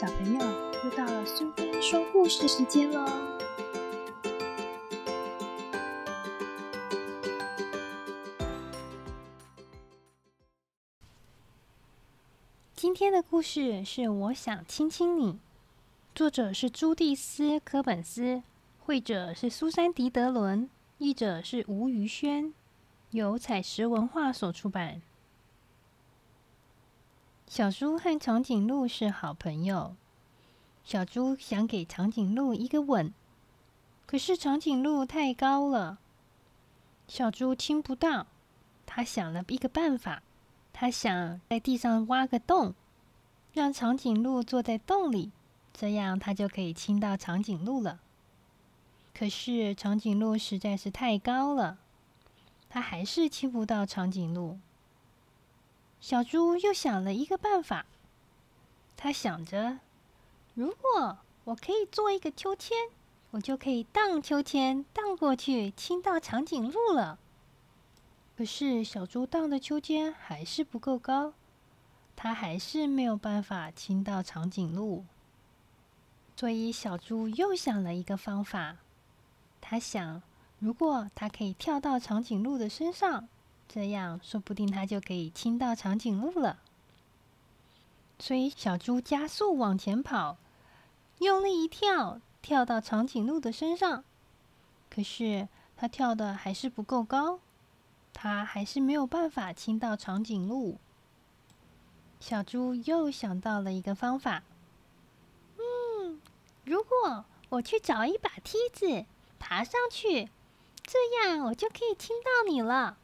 小朋友，又到了苏菲说故事时间喽！今天的故事是《我想亲亲你》，作者是朱蒂斯·科本斯，绘者是苏珊·迪德伦，译者是吴于轩，由彩石文化所出版。小猪和长颈鹿是好朋友。小猪想给长颈鹿一个吻，可是长颈鹿太高了，小猪亲不到。他想了一个办法，他想在地上挖个洞，让长颈鹿坐在洞里，这样他就可以亲到长颈鹿了。可是长颈鹿实在是太高了，他还是亲不到长颈鹿。小猪又想了一个办法，他想着：如果我可以做一个秋千，我就可以荡秋千荡过去，亲到长颈鹿了。可是小猪荡的秋千还是不够高，它还是没有办法亲到长颈鹿。所以小猪又想了一个方法，他想：如果它可以跳到长颈鹿的身上。这样说不定它就可以亲到长颈鹿了。所以小猪加速往前跑，用力一跳，跳到长颈鹿的身上。可是它跳的还是不够高，它还是没有办法亲到长颈鹿。小猪又想到了一个方法：嗯，如果我去找一把梯子，爬上去，这样我就可以亲到你了。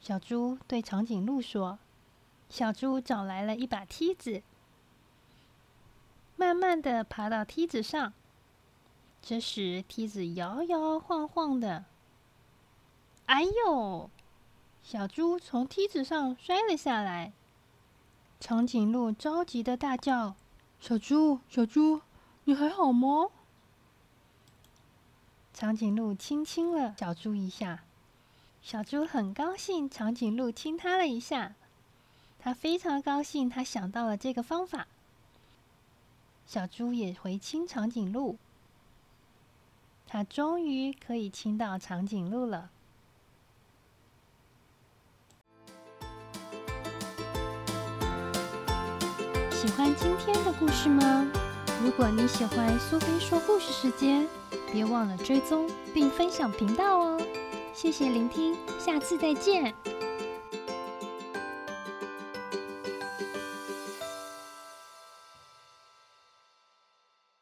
小猪对长颈鹿说：“小猪找来了一把梯子，慢慢的爬到梯子上。这时，梯子摇摇晃晃的。哎呦！小猪从梯子上摔了下来。长颈鹿着急的大叫：‘小猪，小猪，你还好吗？’长颈鹿亲亲了小猪一下。”小猪很高兴，长颈鹿亲它了一下。它非常高兴，它想到了这个方法。小猪也回亲长颈鹿。它终于可以亲到长颈鹿了。喜欢今天的故事吗？如果你喜欢苏菲说故事时间，别忘了追踪并分享频道哦。谢谢聆听，下次再见。